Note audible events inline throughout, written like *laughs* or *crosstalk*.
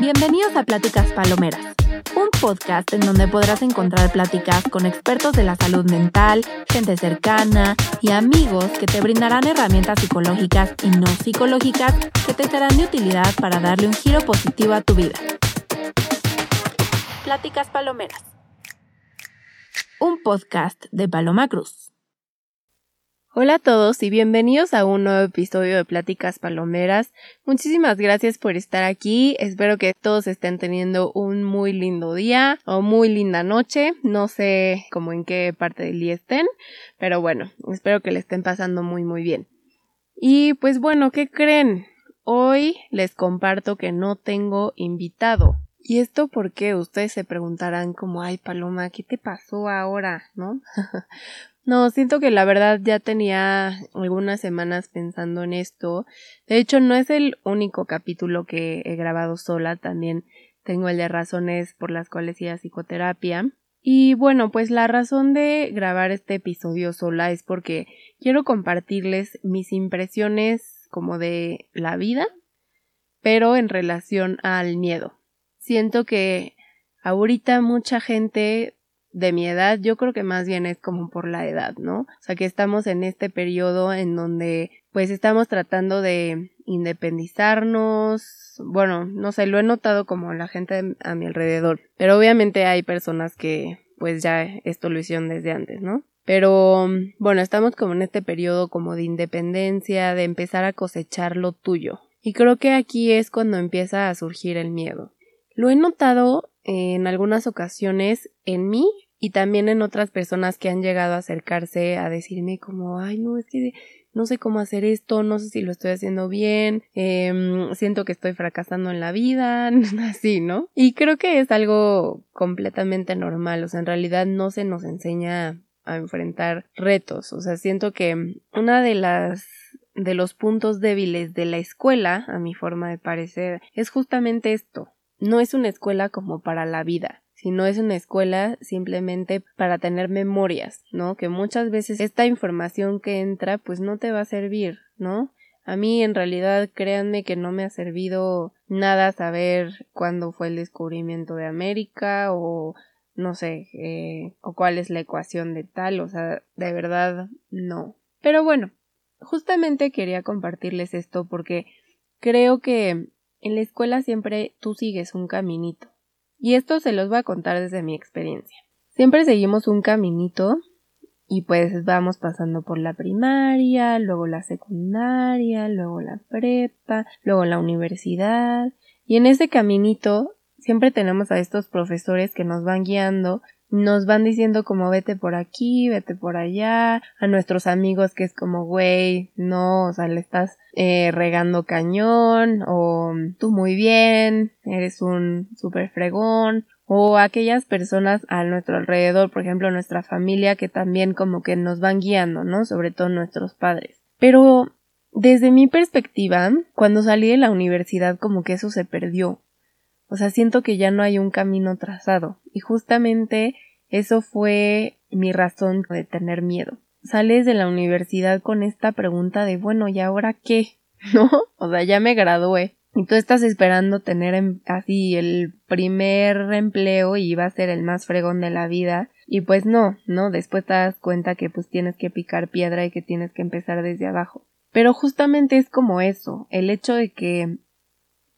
Bienvenidos a Pláticas Palomeras, un podcast en donde podrás encontrar pláticas con expertos de la salud mental, gente cercana y amigos que te brindarán herramientas psicológicas y no psicológicas que te serán de utilidad para darle un giro positivo a tu vida. Pláticas Palomeras, un podcast de Paloma Cruz. Hola a todos y bienvenidos a un nuevo episodio de Pláticas Palomeras. Muchísimas gracias por estar aquí. Espero que todos estén teniendo un muy lindo día o muy linda noche. No sé cómo en qué parte del día estén, pero bueno, espero que le estén pasando muy muy bien. Y pues bueno, ¿qué creen? Hoy les comparto que no tengo invitado. ¿Y esto por qué? Ustedes se preguntarán como, ay Paloma, ¿qué te pasó ahora? ¿No? *laughs* No, siento que la verdad ya tenía algunas semanas pensando en esto. De hecho, no es el único capítulo que he grabado sola, también tengo el de razones por las cuales iba a psicoterapia. Y bueno, pues la razón de grabar este episodio sola es porque quiero compartirles mis impresiones como de la vida, pero en relación al miedo. Siento que ahorita mucha gente de mi edad, yo creo que más bien es como por la edad, ¿no? O sea, que estamos en este periodo en donde pues estamos tratando de independizarnos, bueno, no sé, lo he notado como la gente a mi alrededor, pero obviamente hay personas que pues ya esto lo hicieron desde antes, ¿no? Pero bueno, estamos como en este periodo como de independencia, de empezar a cosechar lo tuyo. Y creo que aquí es cuando empieza a surgir el miedo. Lo he notado en algunas ocasiones en mí y también en otras personas que han llegado a acercarse a decirme como, ay, no, es que no sé cómo hacer esto, no sé si lo estoy haciendo bien, eh, siento que estoy fracasando en la vida, *laughs* así, ¿no? Y creo que es algo completamente normal, o sea, en realidad no se nos enseña a enfrentar retos, o sea, siento que una de las de los puntos débiles de la escuela, a mi forma de parecer, es justamente esto, no es una escuela como para la vida, sino es una escuela simplemente para tener memorias, ¿no? Que muchas veces esta información que entra pues no te va a servir, ¿no? A mí en realidad créanme que no me ha servido nada saber cuándo fue el descubrimiento de América o no sé, eh, o cuál es la ecuación de tal, o sea, de verdad no. Pero bueno, justamente quería compartirles esto porque creo que en la escuela siempre tú sigues un caminito. Y esto se los voy a contar desde mi experiencia. Siempre seguimos un caminito y pues vamos pasando por la primaria, luego la secundaria, luego la prepa, luego la universidad. Y en ese caminito siempre tenemos a estos profesores que nos van guiando nos van diciendo como vete por aquí, vete por allá, a nuestros amigos que es como güey, no, o sea, le estás eh, regando cañón, o tú muy bien, eres un super fregón, o aquellas personas a nuestro alrededor, por ejemplo, nuestra familia que también como que nos van guiando, ¿no? Sobre todo nuestros padres. Pero desde mi perspectiva, cuando salí de la universidad como que eso se perdió. O sea, siento que ya no hay un camino trazado. Y justamente eso fue mi razón de tener miedo. Sales de la universidad con esta pregunta de, bueno, ¿y ahora qué? *laughs* ¿No? O sea, ya me gradué. Y tú estás esperando tener em, así el primer empleo y va a ser el más fregón de la vida. Y pues no, ¿no? Después te das cuenta que pues tienes que picar piedra y que tienes que empezar desde abajo. Pero justamente es como eso, el hecho de que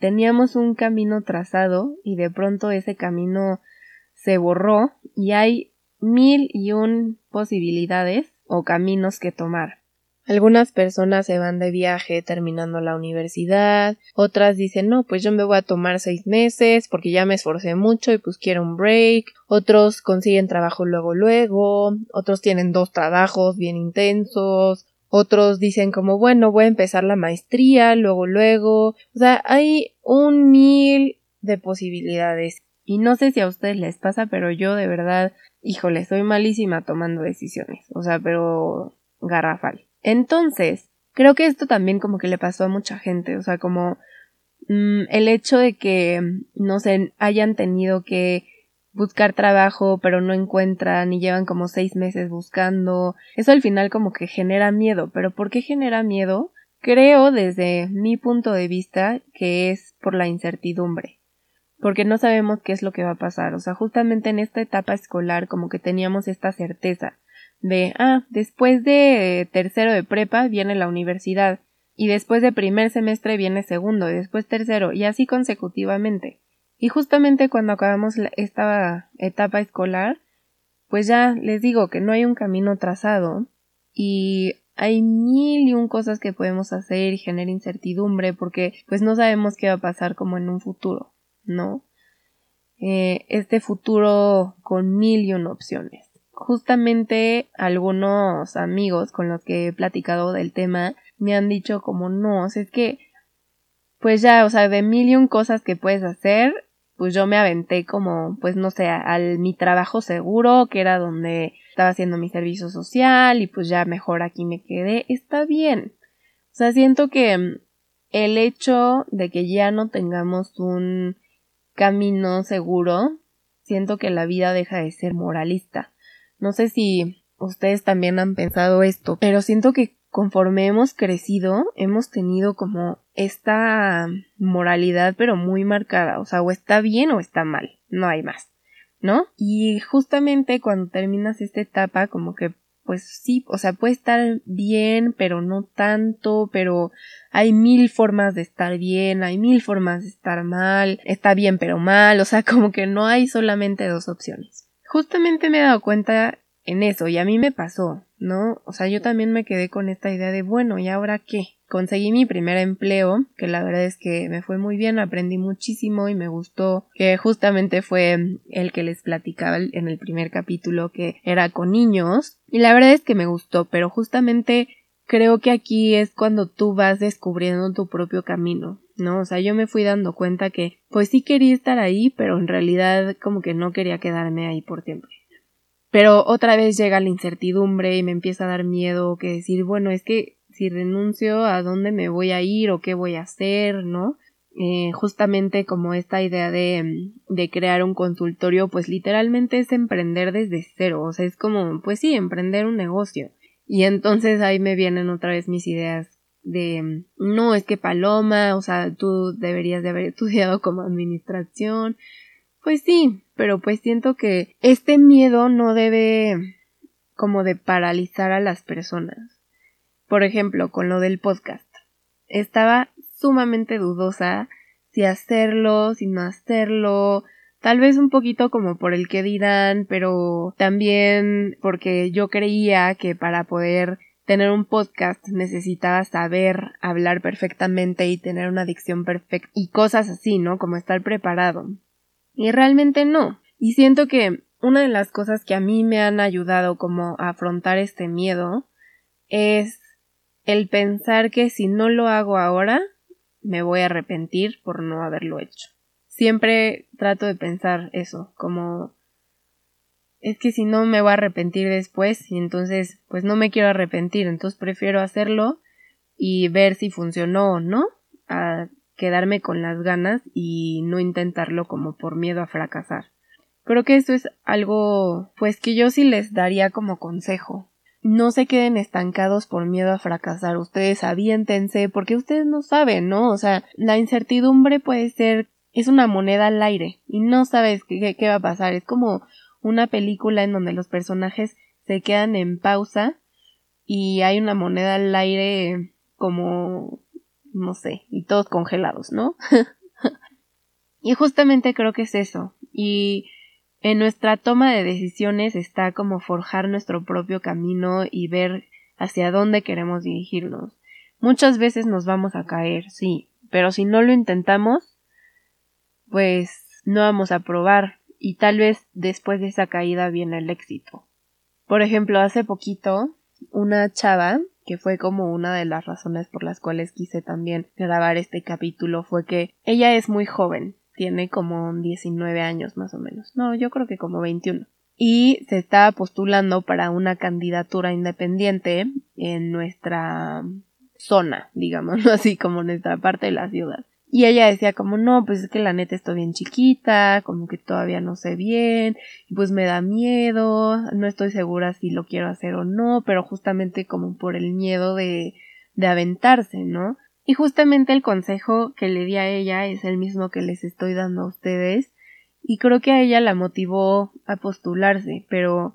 teníamos un camino trazado y de pronto ese camino se borró y hay mil y un posibilidades o caminos que tomar. Algunas personas se van de viaje terminando la universidad, otras dicen no, pues yo me voy a tomar seis meses porque ya me esforcé mucho y pues quiero un break, otros consiguen trabajo luego luego, otros tienen dos trabajos bien intensos, otros dicen como bueno voy a empezar la maestría luego luego o sea hay un mil de posibilidades. Y no sé si a ustedes les pasa pero yo de verdad híjole soy malísima tomando decisiones. O sea pero garrafal. Entonces creo que esto también como que le pasó a mucha gente. O sea como mm, el hecho de que no sé hayan tenido que buscar trabajo pero no encuentran y llevan como seis meses buscando. Eso al final como que genera miedo. ¿Pero por qué genera miedo? Creo desde mi punto de vista que es por la incertidumbre. porque no sabemos qué es lo que va a pasar. O sea, justamente en esta etapa escolar como que teníamos esta certeza de, ah, después de tercero de prepa viene la universidad y después de primer semestre viene segundo y después tercero y así consecutivamente. Y justamente cuando acabamos esta etapa escolar, pues ya les digo que no hay un camino trazado y hay mil y un cosas que podemos hacer y genera incertidumbre porque pues no sabemos qué va a pasar como en un futuro, ¿no? Eh, este futuro con mil y un opciones. Justamente algunos amigos con los que he platicado del tema me han dicho como no, o sea, es que pues ya, o sea, de mil y un cosas que puedes hacer, pues yo me aventé como, pues no sé, al mi trabajo seguro, que era donde estaba haciendo mi servicio social y pues ya mejor aquí me quedé, está bien. O sea, siento que mm, el hecho de que ya no tengamos un camino seguro, siento que la vida deja de ser moralista. No sé si ustedes también han pensado esto, pero siento que conforme hemos crecido, hemos tenido como esta moralidad pero muy marcada, o sea, o está bien o está mal, no hay más. ¿no? Y justamente cuando terminas esta etapa, como que, pues sí, o sea, puede estar bien, pero no tanto, pero hay mil formas de estar bien, hay mil formas de estar mal, está bien pero mal, o sea, *laughs* como que no hay solamente dos opciones. Justamente me he dado cuenta en eso y a mí me pasó, ¿no? O sea, yo también me quedé con esta idea de, bueno, ¿y ahora qué? conseguí mi primer empleo, que la verdad es que me fue muy bien, aprendí muchísimo y me gustó, que justamente fue el que les platicaba en el primer capítulo, que era con niños, y la verdad es que me gustó, pero justamente creo que aquí es cuando tú vas descubriendo tu propio camino, ¿no? O sea, yo me fui dando cuenta que pues sí quería estar ahí, pero en realidad como que no quería quedarme ahí por tiempo. Pero otra vez llega la incertidumbre y me empieza a dar miedo que decir, bueno, es que si renuncio, a dónde me voy a ir o qué voy a hacer, ¿no? Eh, justamente como esta idea de, de crear un consultorio, pues literalmente es emprender desde cero, o sea, es como, pues sí, emprender un negocio. Y entonces ahí me vienen otra vez mis ideas de, no, es que Paloma, o sea, tú deberías de haber *laughs* estudiado como administración. Pues sí, pero pues siento que este miedo no debe como de paralizar a las personas. Por ejemplo, con lo del podcast. Estaba sumamente dudosa si hacerlo, si no hacerlo, tal vez un poquito como por el que dirán, pero también porque yo creía que para poder tener un podcast necesitaba saber hablar perfectamente y tener una dicción perfecta y cosas así, ¿no? Como estar preparado. Y realmente no. Y siento que una de las cosas que a mí me han ayudado como a afrontar este miedo es el pensar que si no lo hago ahora, me voy a arrepentir por no haberlo hecho. Siempre trato de pensar eso, como es que si no me voy a arrepentir después y entonces pues no me quiero arrepentir, entonces prefiero hacerlo y ver si funcionó o no, quedarme con las ganas y no intentarlo como por miedo a fracasar. Creo que esto es algo pues que yo sí les daría como consejo, no se queden estancados por miedo a fracasar. Ustedes aviéntense porque ustedes no saben, ¿no? O sea, la incertidumbre puede ser, es una moneda al aire y no sabes qué, qué va a pasar. Es como una película en donde los personajes se quedan en pausa y hay una moneda al aire como, no sé, y todos congelados, ¿no? *laughs* y justamente creo que es eso. Y en nuestra toma de decisiones está como forjar nuestro propio camino y ver hacia dónde queremos dirigirnos. Muchas veces nos vamos a caer, sí, pero si no lo intentamos, pues no vamos a probar y tal vez después de esa caída viene el éxito. Por ejemplo, hace poquito, una chava, que fue como una de las razones por las cuales quise también grabar este capítulo, fue que ella es muy joven, tiene como 19 años más o menos. No, yo creo que como 21. Y se estaba postulando para una candidatura independiente en nuestra zona, digamos, *laughs* así como nuestra parte de la ciudad. Y ella decía como no, pues es que la neta estoy bien chiquita, como que todavía no sé bien, pues me da miedo, no estoy segura si lo quiero hacer o no, pero justamente como por el miedo de, de aventarse, ¿no? Y justamente el consejo que le di a ella es el mismo que les estoy dando a ustedes. Y creo que a ella la motivó a postularse, pero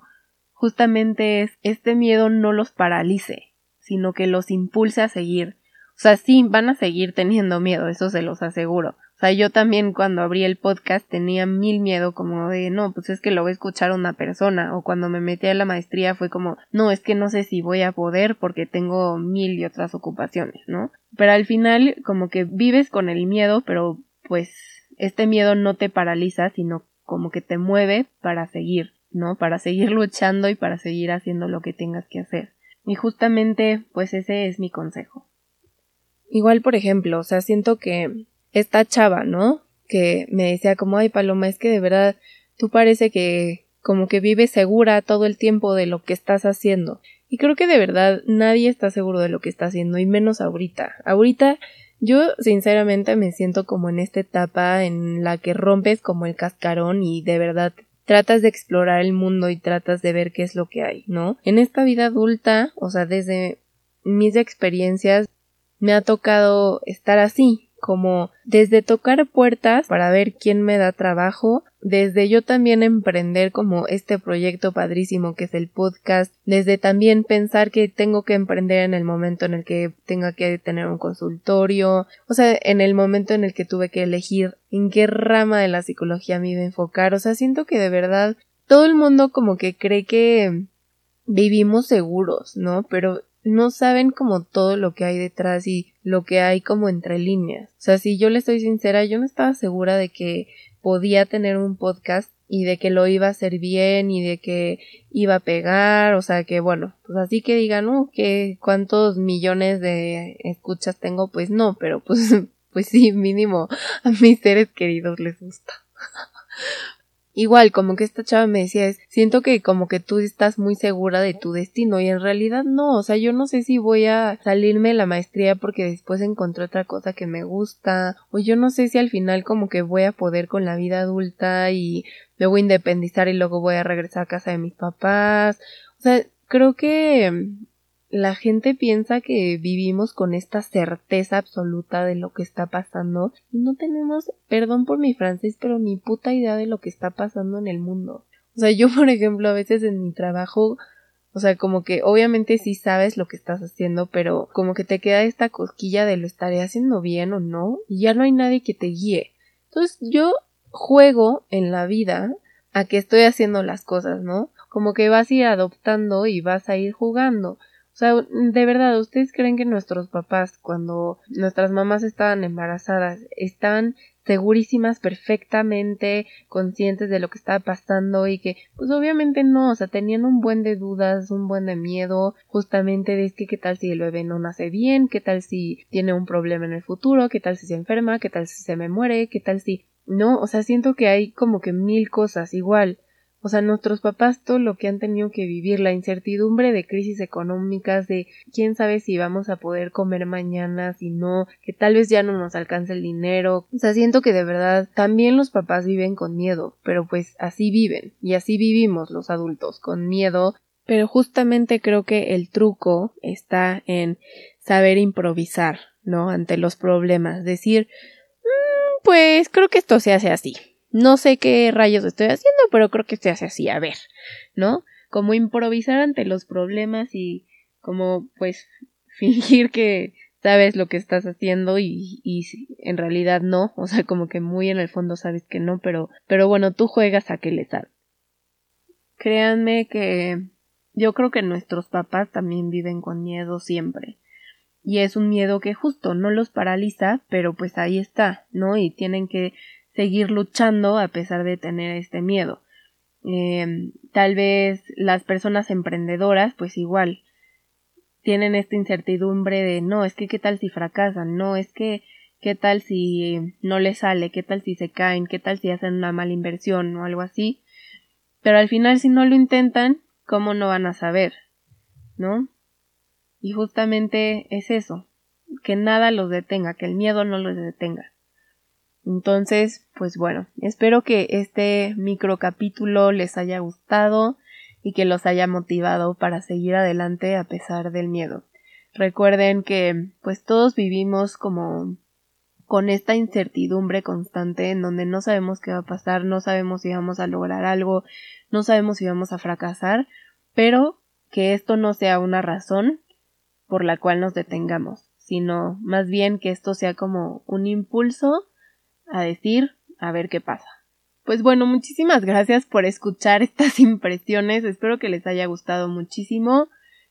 justamente es este miedo no los paralice, sino que los impulse a seguir. O sea, sí, van a seguir teniendo miedo, eso se los aseguro. O sea, yo también cuando abrí el podcast tenía mil miedo como de, no, pues es que lo va a escuchar una persona. O cuando me metí a la maestría fue como, no, es que no sé si voy a poder porque tengo mil y otras ocupaciones, ¿no? Pero al final como que vives con el miedo, pero pues este miedo no te paraliza, sino como que te mueve para seguir, ¿no? Para seguir luchando y para seguir haciendo lo que tengas que hacer. Y justamente, pues ese es mi consejo. Igual, por ejemplo, o sea, siento que esta chava, ¿no? Que me decía como, ay, Paloma, es que de verdad tú parece que como que vives segura todo el tiempo de lo que estás haciendo. Y creo que de verdad nadie está seguro de lo que está haciendo, y menos ahorita. Ahorita yo sinceramente me siento como en esta etapa en la que rompes como el cascarón y de verdad tratas de explorar el mundo y tratas de ver qué es lo que hay, ¿no? En esta vida adulta, o sea, desde mis experiencias, me ha tocado estar así, como desde tocar puertas para ver quién me da trabajo, desde yo también emprender como este proyecto padrísimo que es el podcast, desde también pensar que tengo que emprender en el momento en el que tenga que tener un consultorio, o sea, en el momento en el que tuve que elegir en qué rama de la psicología me iba a enfocar, o sea, siento que de verdad todo el mundo como que cree que vivimos seguros, ¿no? Pero no saben como todo lo que hay detrás y lo que hay como entre líneas. O sea, si yo le estoy sincera, yo no estaba segura de que podía tener un podcast y de que lo iba a hacer bien y de que iba a pegar, o sea que bueno, pues así que digan, uh, que cuántos millones de escuchas tengo, pues no, pero pues, *laughs* pues sí, mínimo a mis seres queridos les gusta. *laughs* Igual, como que esta chava me decía, es, siento que como que tú estás muy segura de tu destino y en realidad no, o sea, yo no sé si voy a salirme de la maestría porque después encontré otra cosa que me gusta, o yo no sé si al final como que voy a poder con la vida adulta y me voy a independizar y luego voy a regresar a casa de mis papás, o sea, creo que la gente piensa que vivimos con esta certeza absoluta de lo que está pasando y no tenemos, perdón por mi francés, pero ni puta idea de lo que está pasando en el mundo. O sea, yo, *laughs* por ejemplo, a veces en mi trabajo, o sea, como que obviamente sí sabes lo que estás haciendo, pero como que te queda esta cosquilla de lo estaré haciendo bien o no, y ya no hay nadie que te guíe. Entonces yo juego en la vida a que estoy haciendo las cosas, ¿no? Como que vas a ir adoptando y vas a ir jugando. O sea, de verdad, ¿ustedes creen que nuestros papás, cuando nuestras mamás estaban embarazadas, estaban segurísimas, perfectamente conscientes de lo que estaba pasando y que, pues obviamente no, o sea, tenían un buen de dudas, un buen de miedo, justamente de que qué tal si el bebé no nace bien, qué tal si tiene un problema en el futuro, qué tal si se enferma, qué tal si se me muere, qué tal si no, o sea, siento que hay como que mil cosas igual. O sea, nuestros papás todo lo que han tenido que vivir, la incertidumbre de crisis económicas, de quién sabe si vamos a poder comer mañana, si no, que tal vez ya no nos alcance el dinero. O sea, siento que de verdad también los papás viven con miedo, pero pues así viven y así vivimos los adultos, con miedo. Pero justamente creo que el truco está en saber improvisar, ¿no? Ante los problemas, decir, mm, pues creo que esto se hace así no sé qué rayos estoy haciendo, pero creo que se hace así, a ver, ¿no? Como improvisar ante los problemas y como pues *laughs* fingir que sabes lo que estás haciendo y, y en realidad no, o sea, como que muy en el fondo sabes que no, pero, pero bueno, tú juegas a que le sabes. Créanme que yo creo que nuestros papás también viven con miedo siempre. Y es un miedo que justo no los paraliza, pero pues ahí está, ¿no? Y tienen que seguir luchando a pesar de tener este miedo. Em, tal vez las personas emprendedoras, pues igual, tienen esta incertidumbre de no, es que qué tal si fracasan, no, es que qué tal si no les sale, qué tal si se caen, qué tal si hacen una mala inversión o algo así. Pero al final si no lo intentan, ¿cómo no van a saber? ¿No? Y justamente es eso, que nada los detenga, que el miedo no los detenga. Entonces, pues bueno, espero que este micro capítulo les haya gustado y que los haya motivado para seguir adelante a pesar del miedo. Recuerden que pues todos vivimos como con esta incertidumbre constante en donde no sabemos qué va a pasar, no sabemos si vamos a lograr algo, no sabemos si vamos a fracasar, pero que esto no sea una razón por la cual nos detengamos, sino más bien que esto sea como un impulso a decir a ver qué pasa. Pues bueno, muchísimas gracias por escuchar *laughs* estas impresiones, espero que les haya gustado muchísimo.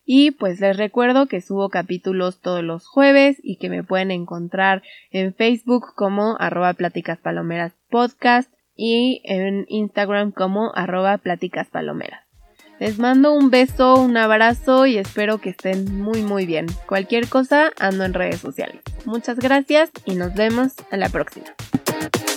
Y pues les recuerdo que subo capítulos todos los jueves y que me pueden encontrar en Facebook como arroba pláticas palomeras podcast y en Instagram como arroba pláticas palomeras. Les mando un beso, un abrazo y espero que estén muy muy bien. Cualquier cosa ando en redes sociales. Muchas gracias y nos vemos a la próxima. Thank you.